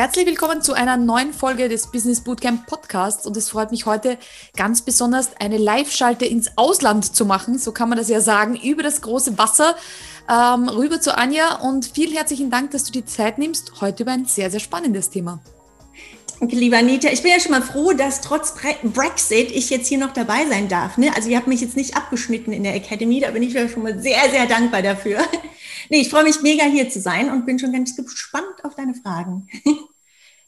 Herzlich willkommen zu einer neuen Folge des Business Bootcamp Podcasts und es freut mich heute ganz besonders, eine Live-Schalte ins Ausland zu machen, so kann man das ja sagen, über das große Wasser ähm, rüber zu Anja und vielen herzlichen Dank, dass du die Zeit nimmst, heute über ein sehr, sehr spannendes Thema. Danke, liebe Anita. Ich bin ja schon mal froh, dass trotz Brexit ich jetzt hier noch dabei sein darf. Ne? Also ihr habt mich jetzt nicht abgeschnitten in der Academy, da bin ich ja schon mal sehr, sehr dankbar dafür. Nee, ich freue mich mega hier zu sein und bin schon ganz gespannt auf deine Fragen.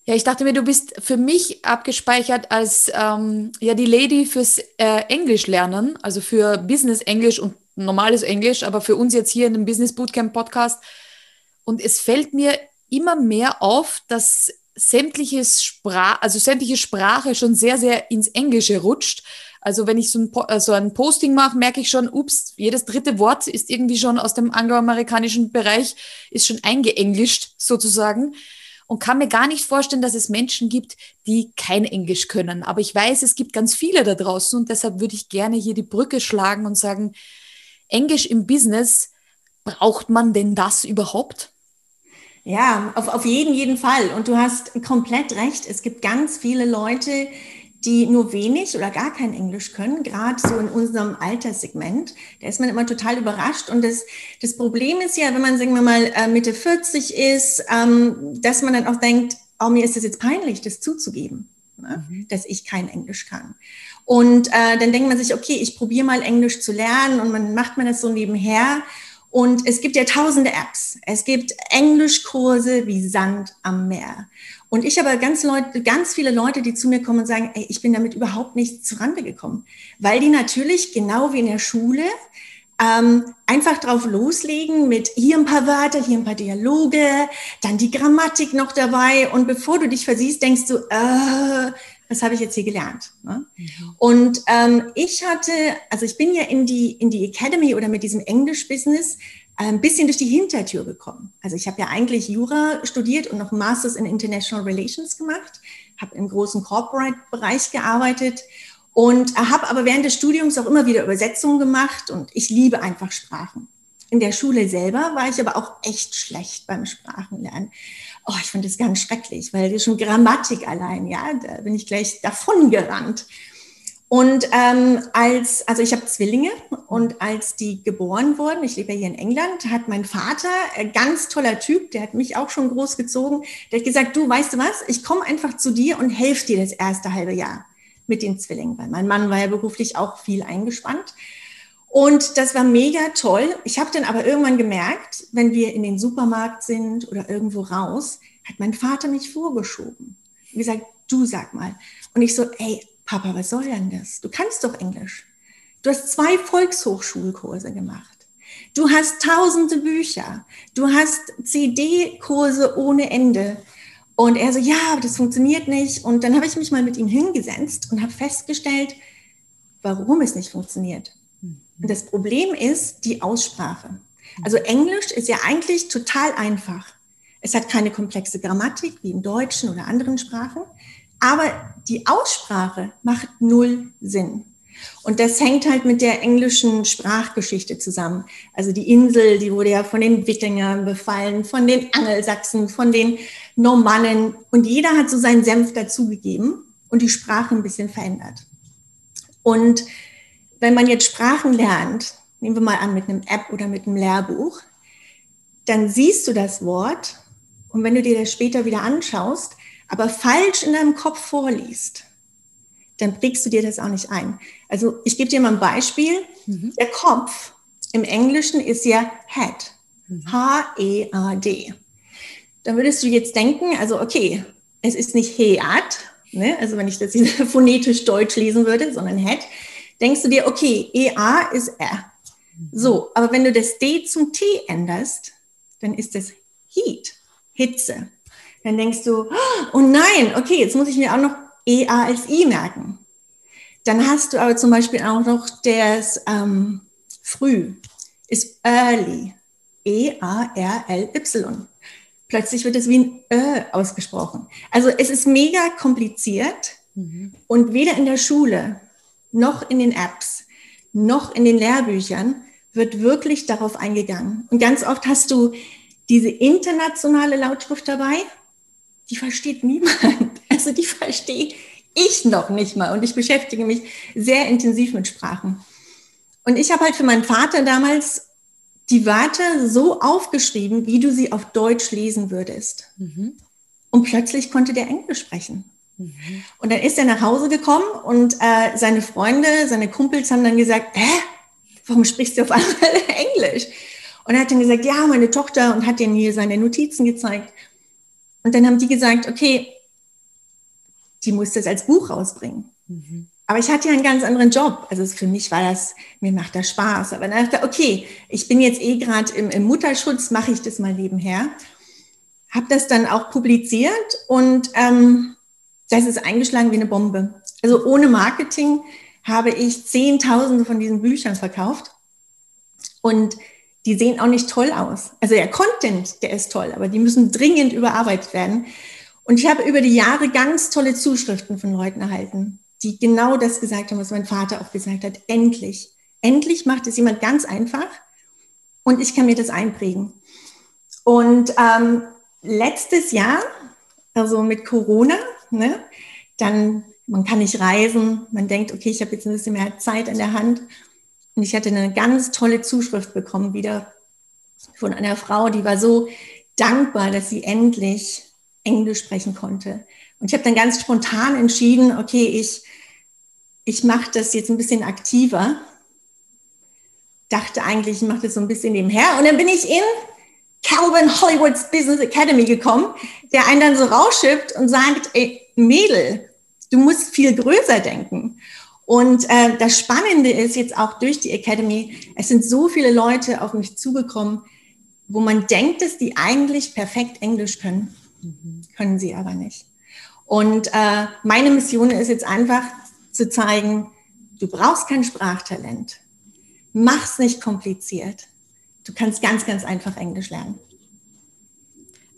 Ja, ich dachte mir, du bist für mich abgespeichert als ähm, ja die Lady fürs äh, Englisch lernen, also für Business Englisch und normales Englisch, aber für uns jetzt hier in dem Business Bootcamp Podcast. Und es fällt mir immer mehr auf, dass sämtliches Sprach, also sämtliche Sprache schon sehr, sehr ins Englische rutscht. Also wenn ich so ein, äh, so ein Posting mache, merke ich schon, ups, jedes dritte Wort ist irgendwie schon aus dem angloamerikanischen Bereich, ist schon eingeenglischt sozusagen und kann mir gar nicht vorstellen, dass es Menschen gibt, die kein Englisch können. Aber ich weiß, es gibt ganz viele da draußen und deshalb würde ich gerne hier die Brücke schlagen und sagen, Englisch im Business, braucht man denn das überhaupt? Ja, auf, auf jeden, jeden Fall. Und du hast komplett recht. Es gibt ganz viele Leute, die nur wenig oder gar kein Englisch können, gerade so in unserem Alterssegment. Da ist man immer total überrascht. Und das, das Problem ist ja, wenn man, sagen wir mal, äh, Mitte 40 ist, ähm, dass man dann auch denkt, oh, mir ist das jetzt peinlich, das zuzugeben, ne? mhm. dass ich kein Englisch kann. Und äh, dann denkt man sich, okay, ich probiere mal Englisch zu lernen und man macht man das so nebenher. Und es gibt ja tausende Apps. Es gibt Englischkurse wie Sand am Meer. Und ich habe ganz Leute, ganz viele Leute, die zu mir kommen und sagen, ey, ich bin damit überhaupt nicht zurande gekommen. Weil die natürlich, genau wie in der Schule, ähm, einfach drauf loslegen mit hier ein paar Wörter, hier ein paar Dialoge, dann die Grammatik noch dabei. Und bevor du dich versiehst, denkst du, äh, was habe ich jetzt hier gelernt? Ne? Mhm. Und ähm, ich hatte, also ich bin ja in die, in die Academy oder mit diesem Englisch-Business ein bisschen durch die Hintertür gekommen. Also ich habe ja eigentlich Jura studiert und noch Masters in International Relations gemacht, habe im großen Corporate-Bereich gearbeitet und habe aber während des Studiums auch immer wieder Übersetzungen gemacht und ich liebe einfach Sprachen. In der Schule selber war ich aber auch echt schlecht beim Sprachenlernen. Oh, ich fand das ganz schrecklich, weil das schon Grammatik allein, ja, da bin ich gleich davon gerannt. Und ähm, als, also ich habe Zwillinge und als die geboren wurden, ich lebe ja hier in England, hat mein Vater, ein ganz toller Typ, der hat mich auch schon groß gezogen, der hat gesagt, du weißt du was, ich komme einfach zu dir und helfe dir das erste halbe Jahr mit den Zwillingen, weil mein Mann war ja beruflich auch viel eingespannt. Und das war mega toll. Ich habe dann aber irgendwann gemerkt, wenn wir in den Supermarkt sind oder irgendwo raus, hat mein Vater mich vorgeschoben. Und gesagt, du sag mal. Und ich so, ey, Papa, was soll denn das? Du kannst doch Englisch. Du hast zwei Volkshochschulkurse gemacht. Du hast tausende Bücher. Du hast CD-Kurse ohne Ende. Und er so, ja, das funktioniert nicht. Und dann habe ich mich mal mit ihm hingesetzt und habe festgestellt, warum es nicht funktioniert. Und das Problem ist die Aussprache. Also Englisch ist ja eigentlich total einfach. Es hat keine komplexe Grammatik wie im Deutschen oder anderen Sprachen. Aber die Aussprache macht null Sinn. Und das hängt halt mit der englischen Sprachgeschichte zusammen. Also die Insel, die wurde ja von den Wikingern befallen, von den Angelsachsen, von den Normannen. Und jeder hat so seinen Senf dazugegeben und die Sprache ein bisschen verändert. Und wenn man jetzt Sprachen lernt, nehmen wir mal an mit einem App oder mit einem Lehrbuch, dann siehst du das Wort und wenn du dir das später wieder anschaust, aber falsch in deinem Kopf vorliest, dann prägst du dir das auch nicht ein. Also ich gebe dir mal ein Beispiel. Mhm. Der Kopf im Englischen ist ja Head. Mhm. H-E-A-D. Dann würdest du jetzt denken, also okay, es ist nicht Head, ne? also wenn ich das phonetisch deutsch lesen würde, sondern Head, denkst du dir, okay, E-A ist R. So, aber wenn du das D zum T änderst, dann ist das Heat, Hitze. Dann denkst du, oh nein, okay, jetzt muss ich mir auch noch EA als I merken. Dann hast du aber zum Beispiel auch noch das ähm, Früh, ist Early, E-A-R-L-Y. Plötzlich wird es wie ein Ö ausgesprochen. Also es ist mega kompliziert mhm. und weder in der Schule noch in den Apps noch in den Lehrbüchern wird wirklich darauf eingegangen. Und ganz oft hast du diese internationale Lautschrift dabei die versteht niemand. Also die verstehe ich noch nicht mal. Und ich beschäftige mich sehr intensiv mit Sprachen. Und ich habe halt für meinen Vater damals die Wörter so aufgeschrieben, wie du sie auf Deutsch lesen würdest. Mhm. Und plötzlich konnte der Englisch sprechen. Mhm. Und dann ist er nach Hause gekommen und äh, seine Freunde, seine Kumpels haben dann gesagt, hä, warum sprichst du auf einmal Englisch? Und er hat dann gesagt, ja, meine Tochter und hat denen hier seine Notizen gezeigt. Und dann haben die gesagt, okay, die muss das als Buch rausbringen. Mhm. Aber ich hatte ja einen ganz anderen Job. Also für mich war das, mir macht das Spaß. Aber dann dachte ich, okay, ich bin jetzt eh gerade im, im, Mutterschutz, mache ich das mal nebenher. Habe das dann auch publiziert und ähm, das ist eingeschlagen wie eine Bombe. Also ohne Marketing habe ich Zehntausende von diesen Büchern verkauft. Und die sehen auch nicht toll aus. Also der Content, der ist toll, aber die müssen dringend überarbeitet werden. Und ich habe über die Jahre ganz tolle Zuschriften von Leuten erhalten, die genau das gesagt haben, was mein Vater auch gesagt hat. Endlich, endlich macht es jemand ganz einfach und ich kann mir das einprägen. Und ähm, letztes Jahr, also mit Corona, ne, dann, man kann nicht reisen, man denkt, okay, ich habe jetzt ein bisschen mehr Zeit in der Hand. Und ich hatte eine ganz tolle Zuschrift bekommen, wieder von einer Frau, die war so dankbar, dass sie endlich Englisch sprechen konnte. Und ich habe dann ganz spontan entschieden, okay, ich, ich mache das jetzt ein bisschen aktiver. Dachte eigentlich, ich mache das so ein bisschen nebenher. Und dann bin ich in Calvin Hollywoods Business Academy gekommen, der einen dann so rausschippt und sagt, ey, Mädel, du musst viel größer denken. Und äh, das Spannende ist jetzt auch durch die Academy, es sind so viele Leute auf mich zugekommen, wo man denkt, dass die eigentlich perfekt Englisch können, mhm. können sie aber nicht. Und äh, meine Mission ist jetzt einfach zu zeigen, du brauchst kein Sprachtalent. Mach's nicht kompliziert. Du kannst ganz, ganz einfach Englisch lernen.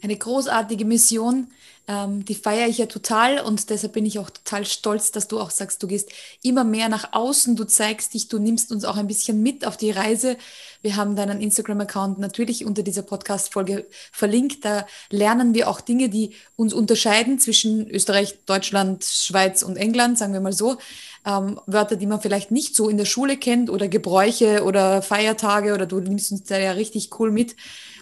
Eine großartige Mission. Ähm, die feiere ich ja total und deshalb bin ich auch total stolz, dass du auch sagst, du gehst immer mehr nach außen, du zeigst dich, du nimmst uns auch ein bisschen mit auf die Reise. Wir haben deinen Instagram-Account natürlich unter dieser Podcast-Folge verlinkt. Da lernen wir auch Dinge, die uns unterscheiden zwischen Österreich, Deutschland, Schweiz und England, sagen wir mal so. Ähm, Wörter, die man vielleicht nicht so in der Schule kennt oder Gebräuche oder Feiertage oder du nimmst uns da ja richtig cool mit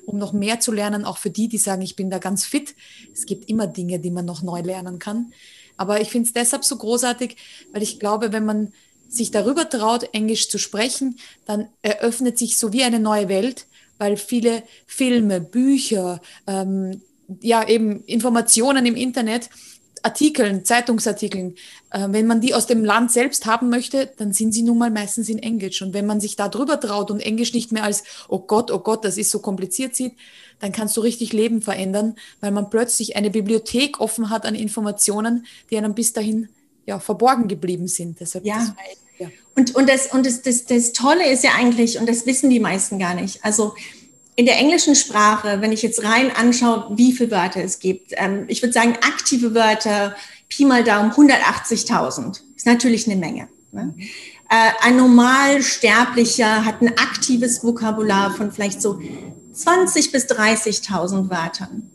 um noch mehr zu lernen, auch für die, die sagen, ich bin da ganz fit. Es gibt immer Dinge, die man noch neu lernen kann. Aber ich finde es deshalb so großartig, weil ich glaube, wenn man sich darüber traut, Englisch zu sprechen, dann eröffnet sich so wie eine neue Welt, weil viele Filme, Bücher, ähm, ja eben Informationen im Internet Artikeln, Zeitungsartikeln, äh, wenn man die aus dem Land selbst haben möchte, dann sind sie nun mal meistens in Englisch. Und wenn man sich da drüber traut und Englisch nicht mehr als, oh Gott, oh Gott, das ist so kompliziert sieht, dann kannst du richtig Leben verändern, weil man plötzlich eine Bibliothek offen hat an Informationen, die einem bis dahin ja, verborgen geblieben sind. Deshalb ja. Das, ja. Und, und, das, und das, das, das Tolle ist ja eigentlich, und das wissen die meisten gar nicht, also in der englischen Sprache, wenn ich jetzt rein anschaue, wie viele Wörter es gibt, ähm, ich würde sagen, aktive Wörter, Pi mal Daumen, 180.000. Ist natürlich eine Menge. Ne? Äh, ein Normalsterblicher hat ein aktives Vokabular von vielleicht so 20 bis 30.000 Wörtern.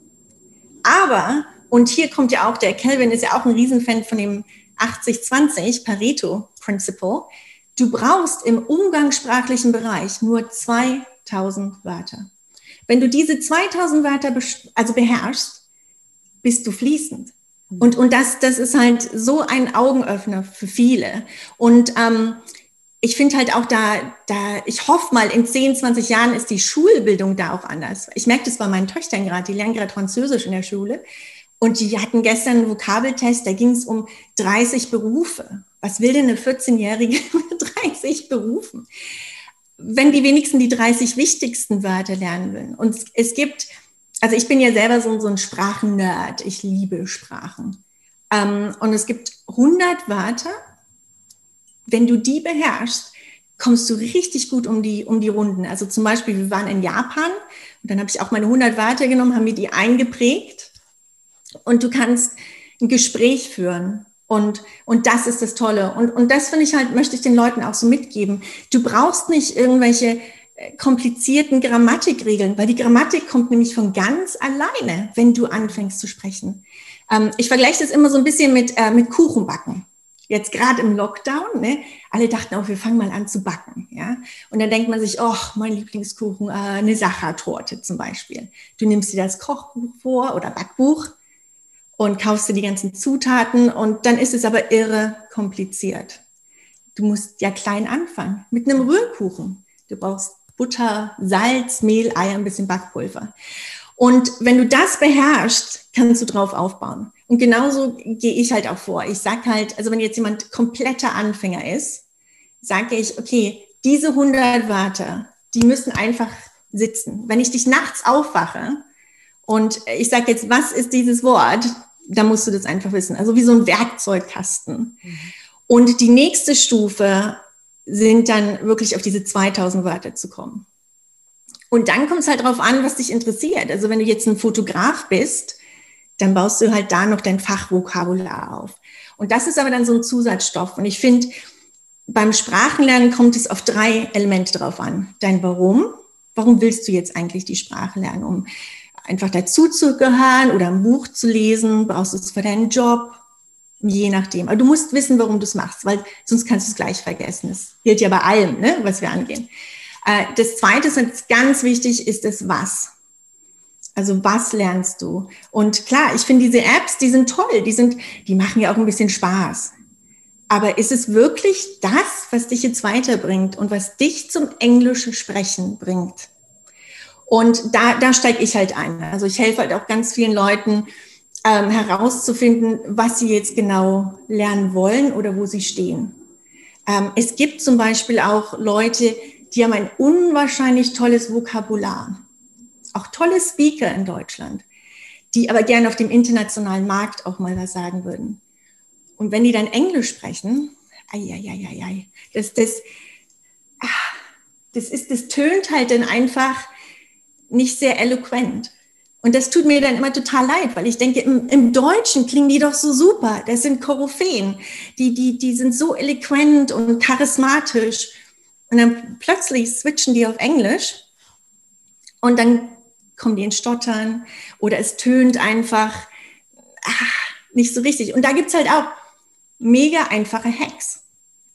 Aber, und hier kommt ja auch, der Kelvin ist ja auch ein Riesenfan von dem 80-20 Pareto Principle. Du brauchst im umgangssprachlichen Bereich nur 2000 Wörter. Wenn du diese 2000 Wörter also beherrschst, bist du fließend. Und, und das, das ist halt so ein Augenöffner für viele. Und ähm, ich finde halt auch da, da, ich hoffe mal, in 10, 20 Jahren ist die Schulbildung da auch anders. Ich merke das bei meinen Töchtern gerade, die lernen gerade Französisch in der Schule. Und die hatten gestern einen Vokabeltest, da ging es um 30 Berufe. Was will denn eine 14-Jährige mit 30 Berufen? Wenn die wenigsten die 30 wichtigsten Wörter lernen will. Und es gibt, also ich bin ja selber so, so ein Sprachennerd. Ich liebe Sprachen. Ähm, und es gibt 100 Wörter. Wenn du die beherrschst, kommst du richtig gut um die, um die Runden. Also zum Beispiel, wir waren in Japan und dann habe ich auch meine 100 Wörter genommen, haben mir die eingeprägt und du kannst ein Gespräch führen und, und das ist das Tolle. Und, und das finde ich halt, möchte ich den Leuten auch so mitgeben. Du brauchst nicht irgendwelche äh, komplizierten Grammatikregeln, weil die Grammatik kommt nämlich von ganz alleine, wenn du anfängst zu sprechen. Ähm, ich vergleiche das immer so ein bisschen mit, äh, mit Kuchenbacken. Jetzt gerade im Lockdown, ne, alle dachten auch, wir fangen mal an zu backen. Ja? Und dann denkt man sich, oh, mein Lieblingskuchen, äh, eine Sachertorte zum Beispiel. Du nimmst dir das Kochbuch vor oder Backbuch und kaufst dir die ganzen Zutaten und dann ist es aber irre kompliziert. Du musst ja klein anfangen mit einem Rührkuchen. Du brauchst Butter, Salz, Mehl, Eier, ein bisschen Backpulver. Und wenn du das beherrschst, kannst du drauf aufbauen. Und genauso gehe ich halt auch vor. Ich sage halt, also wenn jetzt jemand kompletter Anfänger ist, sage ich, okay, diese 100 Wörter, die müssen einfach sitzen. Wenn ich dich nachts aufwache und ich sage jetzt, was ist dieses Wort, dann musst du das einfach wissen. Also wie so ein Werkzeugkasten. Und die nächste Stufe sind dann wirklich auf diese 2000 Wörter zu kommen. Und dann kommt es halt darauf an, was dich interessiert. Also wenn du jetzt ein Fotograf bist, dann baust du halt da noch dein Fachvokabular auf. Und das ist aber dann so ein Zusatzstoff. Und ich finde, beim Sprachenlernen kommt es auf drei Elemente drauf an. Dein Warum. Warum willst du jetzt eigentlich die Sprache lernen? Um einfach dazu zu gehören oder ein Buch zu lesen? Brauchst du es für deinen Job? Je nachdem. Aber du musst wissen, warum du es machst, weil sonst kannst du es gleich vergessen. Das gilt ja bei allem, ne, was wir angehen. Äh, das zweite ist ganz wichtig, ist das Was. Also was lernst du? Und klar, ich finde diese Apps, die sind toll, die sind, die machen ja auch ein bisschen Spaß. Aber ist es wirklich das, was dich jetzt weiterbringt und was dich zum englischen Sprechen bringt? Und da, da steige ich halt ein. Also ich helfe halt auch ganz vielen Leuten ähm, herauszufinden, was sie jetzt genau lernen wollen oder wo sie stehen. Ähm, es gibt zum Beispiel auch Leute, die haben ein unwahrscheinlich tolles Vokabular auch tolle Speaker in Deutschland, die aber gerne auf dem internationalen Markt auch mal was sagen würden. Und wenn die dann Englisch sprechen, ai, ai, ai, ai, das, das, ah, das, ist, das tönt halt dann einfach nicht sehr eloquent. Und das tut mir dann immer total leid, weil ich denke, im, im Deutschen klingen die doch so super. Das sind Koryphäen. Die, die, die sind so eloquent und charismatisch. Und dann plötzlich switchen die auf Englisch. Und dann kommen die in Stottern oder es tönt einfach ach, nicht so richtig. Und da gibt es halt auch mega einfache Hacks.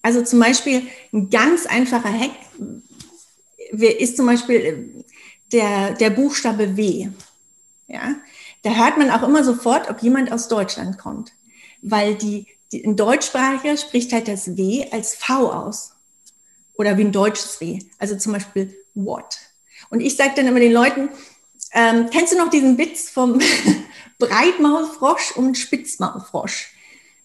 Also zum Beispiel ein ganz einfacher Hack ist zum Beispiel der, der Buchstabe W. Ja? Da hört man auch immer sofort, ob jemand aus Deutschland kommt, weil die, die ein Deutschsprachiger spricht halt das W als V aus oder wie ein deutsches W. Also zum Beispiel what. Und ich sage dann immer den Leuten, ähm, kennst du noch diesen Witz vom Breitmaulfrosch und Spitzmaulfrosch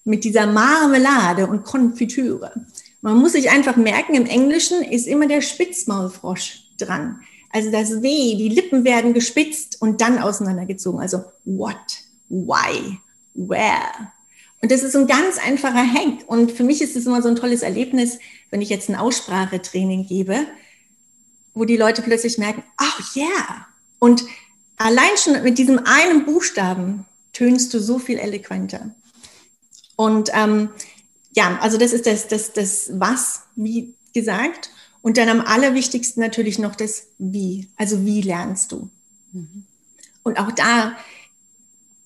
mit dieser Marmelade und Konfitüre? Man muss sich einfach merken, im Englischen ist immer der Spitzmaulfrosch dran. Also das W, die Lippen werden gespitzt und dann auseinandergezogen. Also what, why, where. Und das ist ein ganz einfacher Hack. Und für mich ist es immer so ein tolles Erlebnis, wenn ich jetzt ein Aussprachetraining gebe, wo die Leute plötzlich merken, oh yeah, und allein schon mit diesem einen Buchstaben tönst du so viel eloquenter. Und ähm, ja, also das ist das, das, das Was, wie gesagt. Und dann am allerwichtigsten natürlich noch das Wie. Also wie lernst du? Mhm. Und auch da,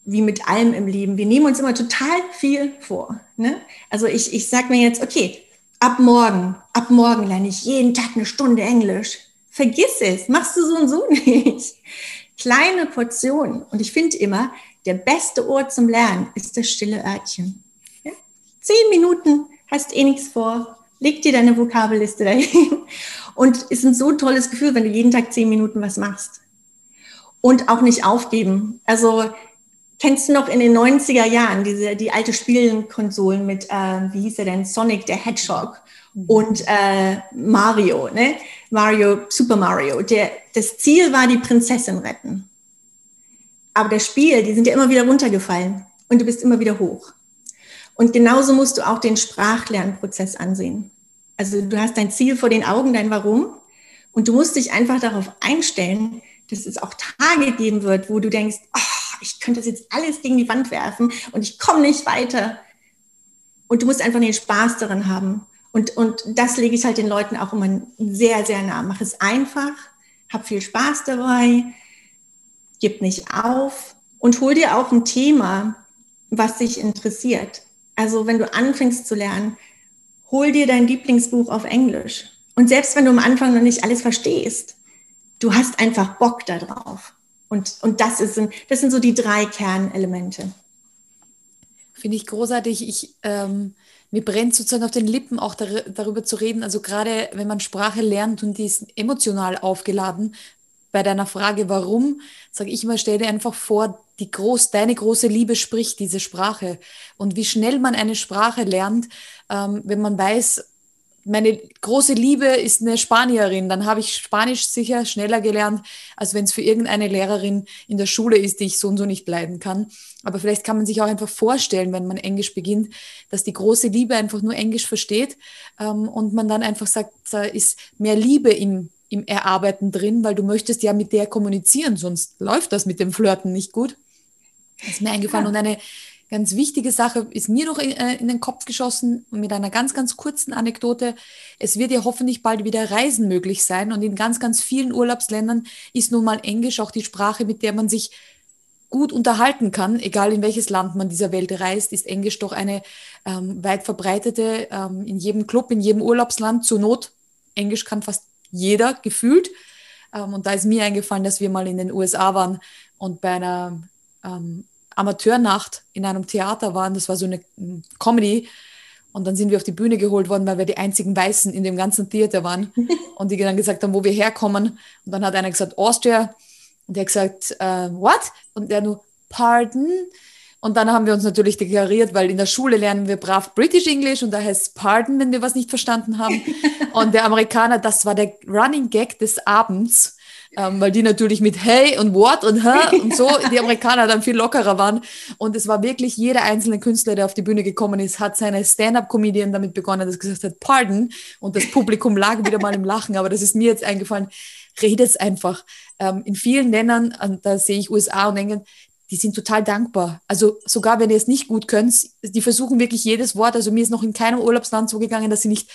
wie mit allem im Leben, wir nehmen uns immer total viel vor. Ne? Also ich, ich sage mir jetzt, okay, ab morgen, ab morgen lerne ich jeden Tag eine Stunde Englisch. Vergiss es, machst du so und so nicht. Kleine Portionen. Und ich finde immer, der beste Ort zum Lernen ist das stille Örtchen. Ja? Zehn Minuten, hast eh nichts vor, leg dir deine Vokabelliste dahin. Und es ist ein so tolles Gefühl, wenn du jeden Tag zehn Minuten was machst. Und auch nicht aufgeben. Also kennst du noch in den 90er Jahren diese, die alte Spielkonsolen mit, äh, wie hieß er denn, Sonic der Hedgehog? und äh, Mario, ne? Mario, Super Mario. Der, das Ziel war die Prinzessin retten. Aber das Spiel, die sind ja immer wieder runtergefallen und du bist immer wieder hoch. Und genauso musst du auch den Sprachlernprozess ansehen. Also du hast dein Ziel vor den Augen, dein Warum. Und du musst dich einfach darauf einstellen, dass es auch Tage geben wird, wo du denkst, oh, ich könnte das jetzt alles gegen die Wand werfen und ich komme nicht weiter. Und du musst einfach den Spaß daran haben. Und, und das lege ich halt den Leuten auch immer sehr, sehr nah. Mach es einfach, hab viel Spaß dabei, gib nicht auf und hol dir auch ein Thema, was dich interessiert. Also wenn du anfängst zu lernen, hol dir dein Lieblingsbuch auf Englisch. Und selbst wenn du am Anfang noch nicht alles verstehst, du hast einfach Bock darauf. Und, und das, ist, das sind so die drei Kernelemente. Finde ich großartig. Ich, ähm, mir brennt sozusagen auf den Lippen auch dar darüber zu reden. Also gerade wenn man Sprache lernt und die ist emotional aufgeladen, bei deiner Frage, warum, sage ich immer, stell dir einfach vor, die groß, deine große Liebe spricht diese Sprache. Und wie schnell man eine Sprache lernt, ähm, wenn man weiß, meine große Liebe ist eine Spanierin, dann habe ich Spanisch sicher schneller gelernt, als wenn es für irgendeine Lehrerin in der Schule ist, die ich so und so nicht leiden kann. Aber vielleicht kann man sich auch einfach vorstellen, wenn man Englisch beginnt, dass die große Liebe einfach nur Englisch versteht ähm, und man dann einfach sagt, da ist mehr Liebe im, im Erarbeiten drin, weil du möchtest ja mit der kommunizieren, sonst läuft das mit dem Flirten nicht gut. Das ist mir eingefallen. Und eine ganz wichtige Sache ist mir noch in, äh, in, den Kopf geschossen mit einer ganz, ganz kurzen Anekdote. Es wird ja hoffentlich bald wieder Reisen möglich sein und in ganz, ganz vielen Urlaubsländern ist nun mal Englisch auch die Sprache, mit der man sich gut unterhalten kann, egal in welches Land man dieser Welt reist, ist Englisch doch eine ähm, weit verbreitete, ähm, in jedem Club, in jedem Urlaubsland zur Not. Englisch kann fast jeder gefühlt. Ähm, und da ist mir eingefallen, dass wir mal in den USA waren und bei einer ähm, Amateurnacht in einem Theater waren. Das war so eine hm, Comedy. Und dann sind wir auf die Bühne geholt worden, weil wir die einzigen Weißen in dem ganzen Theater waren. Und die dann gesagt haben, wo wir herkommen. Und dann hat einer gesagt, Austria. Und der hat gesagt, uh, what? Und der nur, pardon? Und dann haben wir uns natürlich deklariert, weil in der Schule lernen wir brav British English und da heißt pardon, wenn wir was nicht verstanden haben. Und der Amerikaner, das war der Running Gag des Abends ähm, weil die natürlich mit Hey und What und Hä und so, die Amerikaner dann viel lockerer waren. Und es war wirklich jeder einzelne Künstler, der auf die Bühne gekommen ist, hat seine Stand-up-Comedian damit begonnen, dass gesagt hat, Pardon. Und das Publikum lag wieder mal im Lachen. Aber das ist mir jetzt eingefallen, redet einfach. Ähm, in vielen Ländern, da sehe ich USA und England, die sind total dankbar. Also sogar wenn ihr es nicht gut könnt, die versuchen wirklich jedes Wort. Also mir ist noch in keinem Urlaubsland so gegangen, dass sie nicht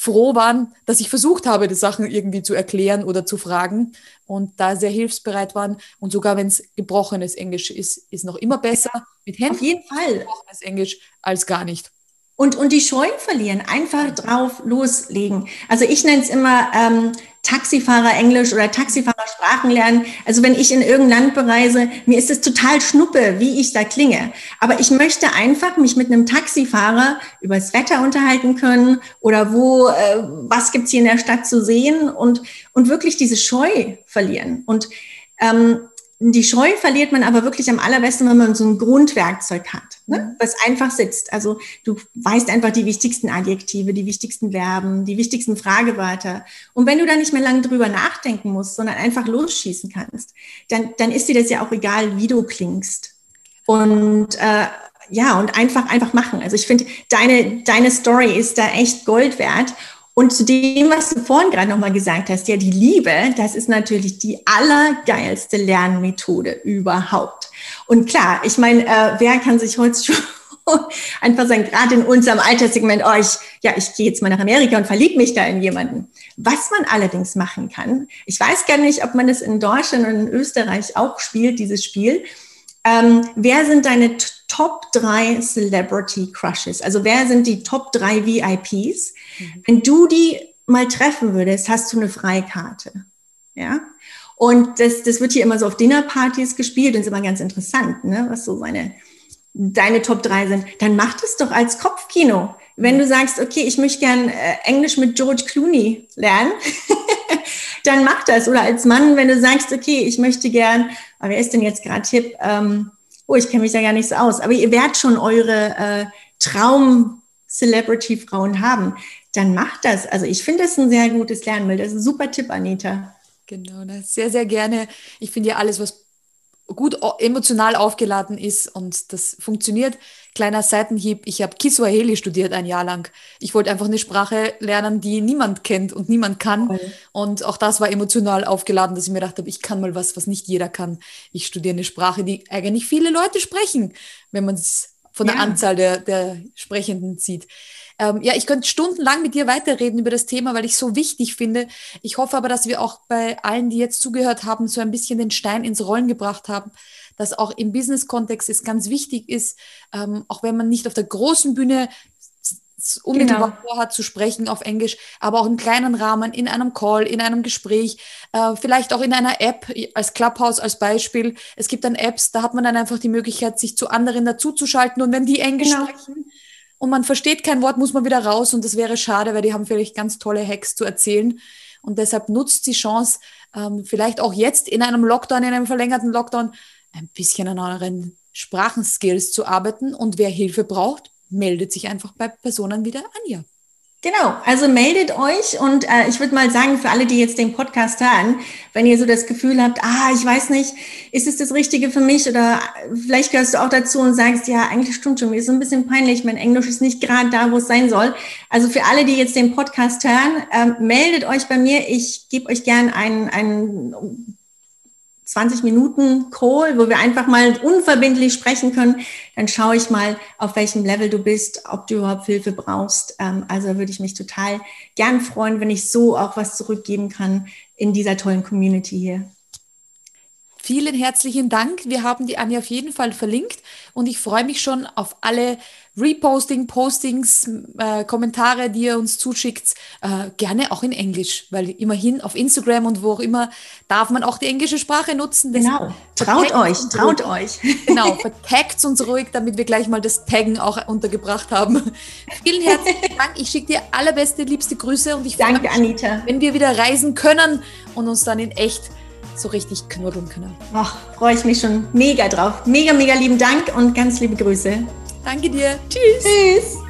froh waren, dass ich versucht habe, die Sachen irgendwie zu erklären oder zu fragen und da sehr hilfsbereit waren. Und sogar wenn es gebrochenes Englisch ist, ist noch immer besser mit Händen. Auf jeden Fall. Gebrochenes Englisch als gar nicht. Und, und die Scheu verlieren, einfach drauf loslegen. Also ich nenne es immer ähm, Taxifahrer Englisch oder Taxifahrer Sprachen lernen. Also wenn ich in irgendein Land bereise, mir ist es total schnuppe, wie ich da klinge. Aber ich möchte einfach mich mit einem Taxifahrer über das Wetter unterhalten können oder wo, äh, was gibt's hier in der Stadt zu sehen und, und wirklich diese Scheu verlieren. Und ähm, die Scheu verliert man aber wirklich am allerbesten, wenn man so ein Grundwerkzeug hat, ne? Mhm. was einfach sitzt. Also du weißt einfach die wichtigsten Adjektive, die wichtigsten Verben, die wichtigsten Fragewörter. Und wenn du da nicht mehr lange drüber nachdenken musst, sondern einfach losschießen kannst, dann, dann ist dir das ja auch egal, wie du klingst. Und äh, ja, und einfach, einfach machen. Also ich finde, deine, deine Story ist da echt Gold wert. Und zu dem, was du vorhin gerade nochmal gesagt hast, ja, die Liebe, das ist natürlich die allergeilste Lernmethode überhaupt. Und klar, ich meine, äh, wer kann sich heute schon einfach sagen, gerade in unserem Alterssegment, oh, ich, ja, ich gehe jetzt mal nach Amerika und verliebe mich da in jemanden. Was man allerdings machen kann, ich weiß gar nicht, ob man das in Deutschland und in Österreich auch spielt, dieses Spiel. Ähm, wer sind deine Top 3 Celebrity Crushes? Also wer sind die Top 3 VIPs? Mhm. Wenn du die mal treffen würdest, hast du eine Freikarte. Ja. Und das, das wird hier immer so auf Dinnerpartys gespielt und ist immer ganz interessant, ne? was so meine, deine Top 3 sind. Dann mach das doch als Kopfkino. Wenn du sagst, okay, ich möchte gern äh, Englisch mit George Clooney lernen, dann mach das. Oder als Mann, wenn du sagst, okay, ich möchte gern, aber wer ist denn jetzt gerade Tipp? Ähm, oh, ich kenne mich da gar nicht so aus. Aber ihr werdet schon eure äh, Traum-Celebrity-Frauen haben dann macht das. Also ich finde das ein sehr gutes Lernbild. Das ist ein super Tipp, Anita. Genau, ne? sehr, sehr gerne. Ich finde ja alles, was gut emotional aufgeladen ist und das funktioniert. Kleiner Seitenhieb, ich habe Kiswahili studiert ein Jahr lang. Ich wollte einfach eine Sprache lernen, die niemand kennt und niemand kann. Okay. Und auch das war emotional aufgeladen, dass ich mir gedacht habe, ich kann mal was, was nicht jeder kann. Ich studiere eine Sprache, die eigentlich viele Leute sprechen, wenn man es von der ja. Anzahl der, der Sprechenden sieht. Ähm, ja, ich könnte stundenlang mit dir weiterreden über das Thema, weil ich so wichtig finde. Ich hoffe aber, dass wir auch bei allen, die jetzt zugehört haben, so ein bisschen den Stein ins Rollen gebracht haben, dass auch im Business-Kontext es ganz wichtig ist, ähm, auch wenn man nicht auf der großen Bühne unmittelbar genau. vorhat zu sprechen auf Englisch, aber auch im kleinen Rahmen, in einem Call, in einem Gespräch, äh, vielleicht auch in einer App, als Clubhouse als Beispiel. Es gibt dann Apps, da hat man dann einfach die Möglichkeit, sich zu anderen dazuzuschalten und wenn die Englisch genau. sprechen und man versteht kein Wort, muss man wieder raus. Und das wäre schade, weil die haben vielleicht ganz tolle Hacks zu erzählen. Und deshalb nutzt die Chance, ähm, vielleicht auch jetzt in einem Lockdown, in einem verlängerten Lockdown, ein bisschen an euren Sprachenskills zu arbeiten. Und wer Hilfe braucht, meldet sich einfach bei Personen wie der Anja. Genau, also meldet euch und äh, ich würde mal sagen, für alle, die jetzt den Podcast hören, wenn ihr so das Gefühl habt, ah, ich weiß nicht, ist es das Richtige für mich oder vielleicht gehörst du auch dazu und sagst, ja, eigentlich stimmt schon, mir ist so ein bisschen peinlich, mein Englisch ist nicht gerade da, wo es sein soll. Also für alle, die jetzt den Podcast hören, äh, meldet euch bei mir, ich gebe euch gern einen, einen 20 Minuten Call, wo wir einfach mal unverbindlich sprechen können, dann schaue ich mal, auf welchem Level du bist, ob du überhaupt Hilfe brauchst. Ähm, also würde ich mich total gern freuen, wenn ich so auch was zurückgeben kann in dieser tollen Community hier. Vielen herzlichen Dank. Wir haben die Anja auf jeden Fall verlinkt und ich freue mich schon auf alle Reposting, Postings, äh, Kommentare, die ihr uns zuschickt. Äh, gerne auch in Englisch, weil immerhin auf Instagram und wo auch immer darf man auch die englische Sprache nutzen. genau, traut euch, traut euch. Genau, vertagt uns ruhig, damit wir gleich mal das Taggen auch untergebracht haben. Vielen herzlichen Dank. Ich schicke dir allerbeste, liebste Grüße und ich freue mich, Anita. wenn wir wieder reisen können und uns dann in echt so richtig knuddeln können. Ach, freue ich mich schon mega drauf. Mega, mega lieben Dank und ganz liebe Grüße. Danke dir. Tschüss. Tschüss.